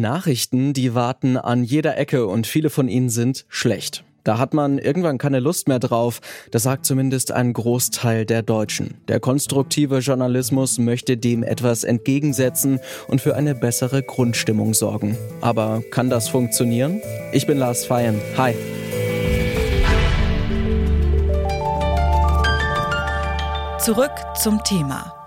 Nachrichten, die warten an jeder Ecke und viele von ihnen sind schlecht. Da hat man irgendwann keine Lust mehr drauf. Das sagt zumindest ein Großteil der Deutschen. Der konstruktive Journalismus möchte dem etwas entgegensetzen und für eine bessere Grundstimmung sorgen. Aber kann das funktionieren? Ich bin Lars Feyen. Hi. Zurück zum Thema.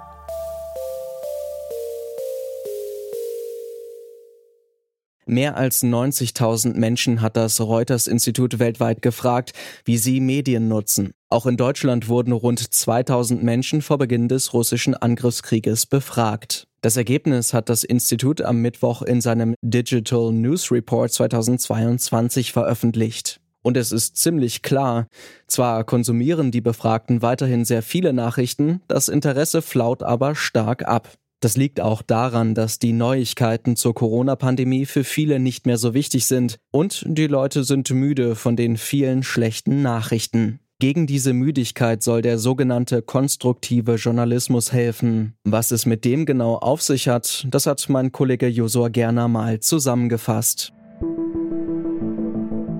Mehr als 90.000 Menschen hat das Reuters-Institut weltweit gefragt, wie sie Medien nutzen. Auch in Deutschland wurden rund 2000 Menschen vor Beginn des russischen Angriffskrieges befragt. Das Ergebnis hat das Institut am Mittwoch in seinem Digital News Report 2022 veröffentlicht. Und es ist ziemlich klar, zwar konsumieren die Befragten weiterhin sehr viele Nachrichten, das Interesse flaut aber stark ab. Das liegt auch daran, dass die Neuigkeiten zur Corona-Pandemie für viele nicht mehr so wichtig sind und die Leute sind müde von den vielen schlechten Nachrichten. Gegen diese Müdigkeit soll der sogenannte konstruktive Journalismus helfen. Was es mit dem genau auf sich hat, das hat mein Kollege Josua Gerner mal zusammengefasst.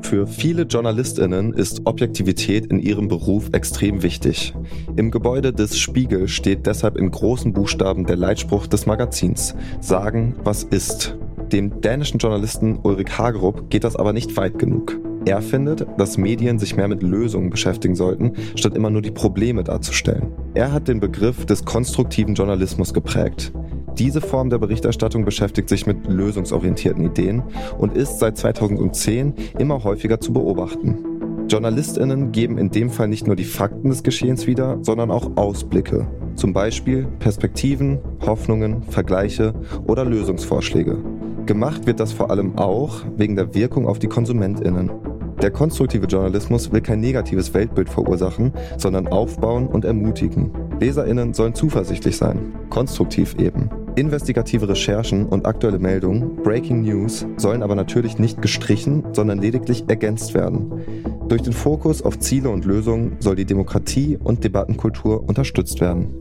Für viele JournalistInnen ist Objektivität in ihrem Beruf extrem wichtig. Im Gebäude des Spiegel steht deshalb in großen Buchstaben der Leitspruch des Magazins: Sagen, was ist. Dem dänischen Journalisten Ulrich Hagerup geht das aber nicht weit genug. Er findet, dass Medien sich mehr mit Lösungen beschäftigen sollten, statt immer nur die Probleme darzustellen. Er hat den Begriff des konstruktiven Journalismus geprägt. Diese Form der Berichterstattung beschäftigt sich mit lösungsorientierten Ideen und ist seit 2010 immer häufiger zu beobachten. JournalistInnen geben in dem Fall nicht nur die Fakten des Geschehens wieder, sondern auch Ausblicke. Zum Beispiel Perspektiven, Hoffnungen, Vergleiche oder Lösungsvorschläge. Gemacht wird das vor allem auch wegen der Wirkung auf die KonsumentInnen. Der konstruktive Journalismus will kein negatives Weltbild verursachen, sondern aufbauen und ermutigen. LeserInnen sollen zuversichtlich sein, konstruktiv eben. Investigative Recherchen und aktuelle Meldungen, Breaking News, sollen aber natürlich nicht gestrichen, sondern lediglich ergänzt werden. Durch den Fokus auf Ziele und Lösungen soll die Demokratie und Debattenkultur unterstützt werden.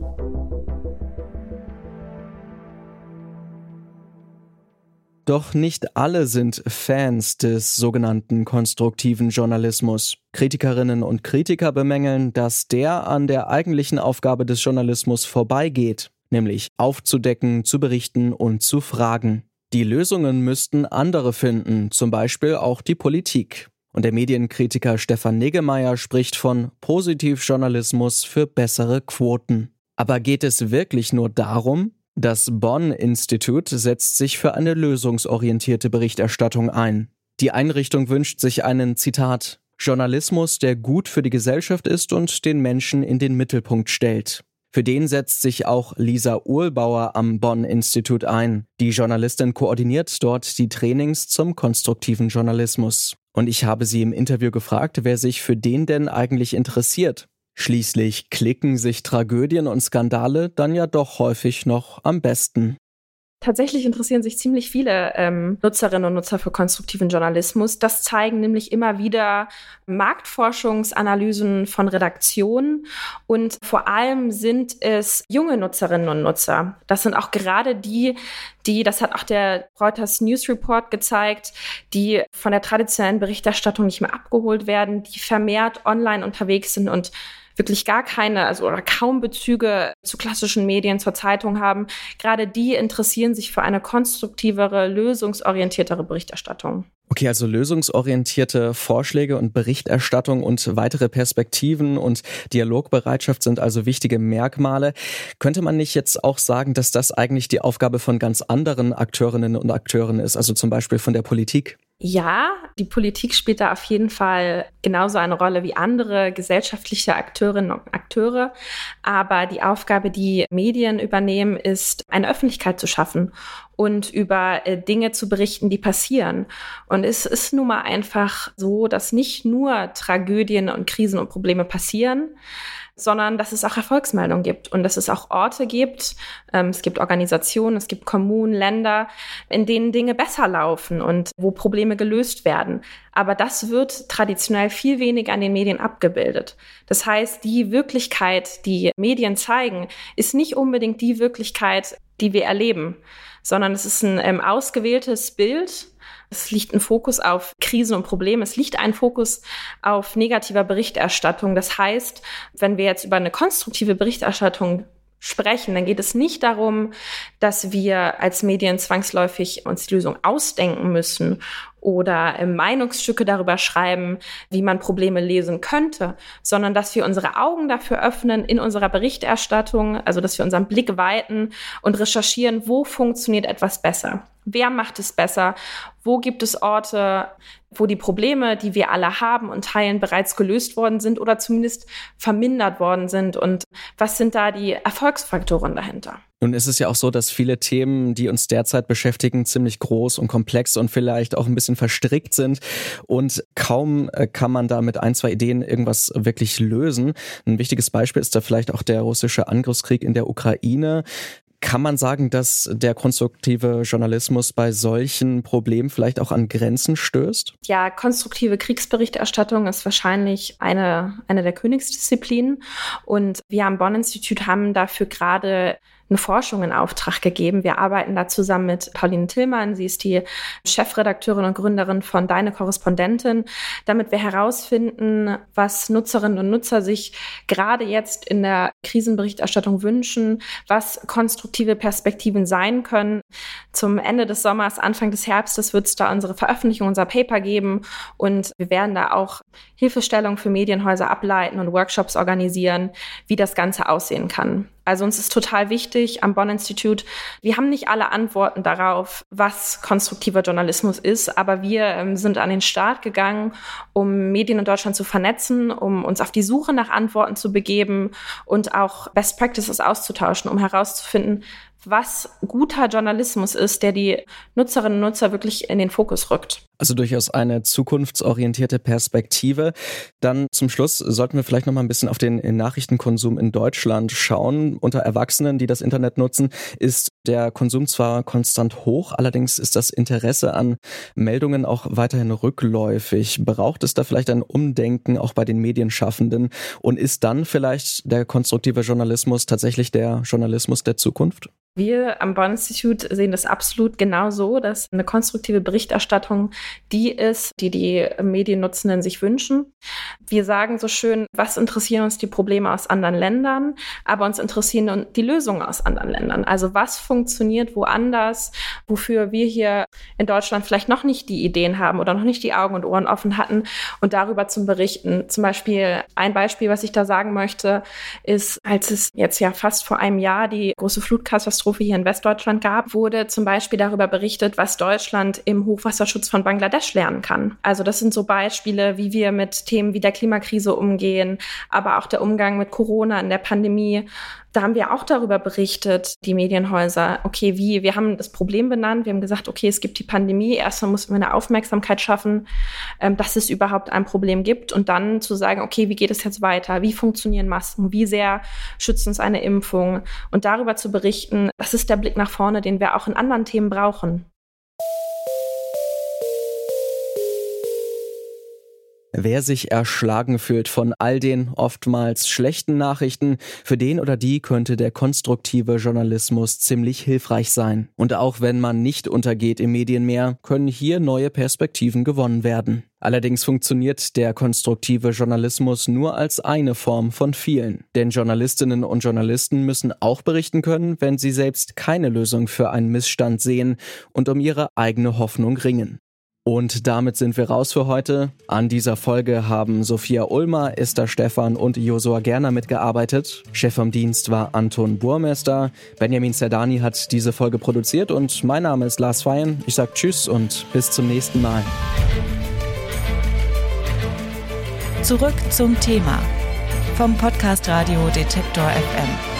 Doch nicht alle sind Fans des sogenannten konstruktiven Journalismus. Kritikerinnen und Kritiker bemängeln, dass der an der eigentlichen Aufgabe des Journalismus vorbeigeht nämlich aufzudecken, zu berichten und zu fragen. Die Lösungen müssten andere finden, zum Beispiel auch die Politik. Und der Medienkritiker Stefan Negemeyer spricht von Positivjournalismus für bessere Quoten. Aber geht es wirklich nur darum? Das Bonn-Institut setzt sich für eine lösungsorientierte Berichterstattung ein. Die Einrichtung wünscht sich einen, Zitat, Journalismus, der gut für die Gesellschaft ist und den Menschen in den Mittelpunkt stellt. Für den setzt sich auch Lisa Uhlbauer am Bonn-Institut ein. Die Journalistin koordiniert dort die Trainings zum konstruktiven Journalismus. Und ich habe sie im Interview gefragt, wer sich für den denn eigentlich interessiert. Schließlich klicken sich Tragödien und Skandale dann ja doch häufig noch am besten. Tatsächlich interessieren sich ziemlich viele ähm, Nutzerinnen und Nutzer für konstruktiven Journalismus. Das zeigen nämlich immer wieder Marktforschungsanalysen von Redaktionen und vor allem sind es junge Nutzerinnen und Nutzer. Das sind auch gerade die, die, das hat auch der Reuters News Report gezeigt, die von der traditionellen Berichterstattung nicht mehr abgeholt werden, die vermehrt online unterwegs sind und wirklich gar keine, also oder kaum Bezüge zu klassischen Medien, zur Zeitung haben, gerade die interessieren sich für eine konstruktivere, lösungsorientiertere Berichterstattung. Okay, also lösungsorientierte Vorschläge und Berichterstattung und weitere Perspektiven und Dialogbereitschaft sind also wichtige Merkmale. Könnte man nicht jetzt auch sagen, dass das eigentlich die Aufgabe von ganz anderen Akteurinnen und Akteuren ist, also zum Beispiel von der Politik? Ja, die Politik spielt da auf jeden Fall genauso eine Rolle wie andere gesellschaftliche Akteurinnen und Akteure. Aber die Aufgabe, die Medien übernehmen, ist, eine Öffentlichkeit zu schaffen und über äh, Dinge zu berichten, die passieren. Und es ist nun mal einfach so, dass nicht nur Tragödien und Krisen und Probleme passieren, sondern dass es auch Erfolgsmeldungen gibt und dass es auch Orte gibt, ähm, es gibt Organisationen, es gibt Kommunen, Länder, in denen Dinge besser laufen und wo Probleme gelöst werden. Aber das wird traditionell viel weniger an den Medien abgebildet. Das heißt, die Wirklichkeit, die Medien zeigen, ist nicht unbedingt die Wirklichkeit, die wir erleben sondern es ist ein ähm, ausgewähltes Bild. Es liegt ein Fokus auf Krisen und Probleme. Es liegt ein Fokus auf negativer Berichterstattung. Das heißt, wenn wir jetzt über eine konstruktive Berichterstattung sprechen, dann geht es nicht darum, dass wir als Medien zwangsläufig uns die Lösung ausdenken müssen oder äh, Meinungsstücke darüber schreiben, wie man Probleme lesen könnte, sondern dass wir unsere Augen dafür öffnen in unserer Berichterstattung, also dass wir unseren Blick weiten und recherchieren, wo funktioniert etwas besser. Wer macht es besser? Wo gibt es Orte, wo die Probleme, die wir alle haben und teilen, bereits gelöst worden sind oder zumindest vermindert worden sind? Und was sind da die Erfolgsfaktoren dahinter? Nun ist es ja auch so, dass viele Themen, die uns derzeit beschäftigen, ziemlich groß und komplex und vielleicht auch ein bisschen verstrickt sind. Und kaum äh, kann man da mit ein, zwei Ideen irgendwas wirklich lösen. Ein wichtiges Beispiel ist da vielleicht auch der russische Angriffskrieg in der Ukraine. Kann man sagen, dass der konstruktive Journalismus bei solchen Problemen vielleicht auch an Grenzen stößt? Ja, konstruktive Kriegsberichterstattung ist wahrscheinlich eine, eine der Königsdisziplinen. Und wir am Bonn-Institut haben dafür gerade eine Forschung in Auftrag gegeben. Wir arbeiten da zusammen mit Pauline Tillmann. Sie ist die Chefredakteurin und Gründerin von Deine Korrespondentin, damit wir herausfinden, was Nutzerinnen und Nutzer sich gerade jetzt in der Krisenberichterstattung wünschen, was konstruktive Perspektiven sein können. Zum Ende des Sommers, Anfang des Herbstes wird es da unsere Veröffentlichung, unser Paper geben und wir werden da auch Hilfestellung für Medienhäuser ableiten und Workshops organisieren, wie das Ganze aussehen kann. Also uns ist total wichtig am Bonn Institut, wir haben nicht alle Antworten darauf, was konstruktiver Journalismus ist, aber wir ähm, sind an den Start gegangen, um Medien in Deutschland zu vernetzen, um uns auf die Suche nach Antworten zu begeben und auch Best Practices auszutauschen, um herauszufinden, was guter Journalismus ist, der die Nutzerinnen und Nutzer wirklich in den Fokus rückt. Also durchaus eine zukunftsorientierte Perspektive. Dann zum Schluss sollten wir vielleicht noch mal ein bisschen auf den Nachrichtenkonsum in Deutschland schauen. Unter Erwachsenen, die das Internet nutzen, ist der Konsum zwar konstant hoch, allerdings ist das Interesse an Meldungen auch weiterhin rückläufig. Braucht es da vielleicht ein Umdenken auch bei den Medienschaffenden? Und ist dann vielleicht der konstruktive Journalismus tatsächlich der Journalismus der Zukunft? Wir am Bonn Institute sehen das absolut genau so, dass eine konstruktive Berichterstattung die ist, die die Mediennutzenden sich wünschen. Wir sagen so schön, was interessieren uns die Probleme aus anderen Ländern, aber uns interessieren die Lösungen aus anderen Ländern. Also was funktioniert woanders, wofür wir hier in Deutschland vielleicht noch nicht die Ideen haben oder noch nicht die Augen und Ohren offen hatten und darüber zum Berichten. Zum Beispiel ein Beispiel, was ich da sagen möchte, ist, als es jetzt ja fast vor einem Jahr die große Flutkatastrophe Katastrophe hier in Westdeutschland gab, wurde zum Beispiel darüber berichtet, was Deutschland im Hochwasserschutz von Bangladesch lernen kann. Also das sind so Beispiele, wie wir mit Themen wie der Klimakrise umgehen, aber auch der Umgang mit Corona in der Pandemie. Da haben wir auch darüber berichtet, die Medienhäuser, okay, wie, wir haben das Problem benannt, wir haben gesagt, okay, es gibt die Pandemie, erstmal müssen wir eine Aufmerksamkeit schaffen, ähm, dass es überhaupt ein Problem gibt und dann zu sagen, okay, wie geht es jetzt weiter, wie funktionieren Masken, wie sehr schützt uns eine Impfung? Und darüber zu berichten, das ist der Blick nach vorne, den wir auch in anderen Themen brauchen. Wer sich erschlagen fühlt von all den oftmals schlechten Nachrichten, für den oder die könnte der konstruktive Journalismus ziemlich hilfreich sein. Und auch wenn man nicht untergeht im Medienmeer, können hier neue Perspektiven gewonnen werden. Allerdings funktioniert der konstruktive Journalismus nur als eine Form von vielen. Denn Journalistinnen und Journalisten müssen auch berichten können, wenn sie selbst keine Lösung für einen Missstand sehen und um ihre eigene Hoffnung ringen. Und damit sind wir raus für heute. An dieser Folge haben Sophia Ulmer, Esther Stephan und Josua Gerner mitgearbeitet. Chef vom Dienst war Anton Burmester. Benjamin Zerdani hat diese Folge produziert und mein Name ist Lars Feyen. Ich sage Tschüss und bis zum nächsten Mal. Zurück zum Thema vom Podcast Radio Detektor FM.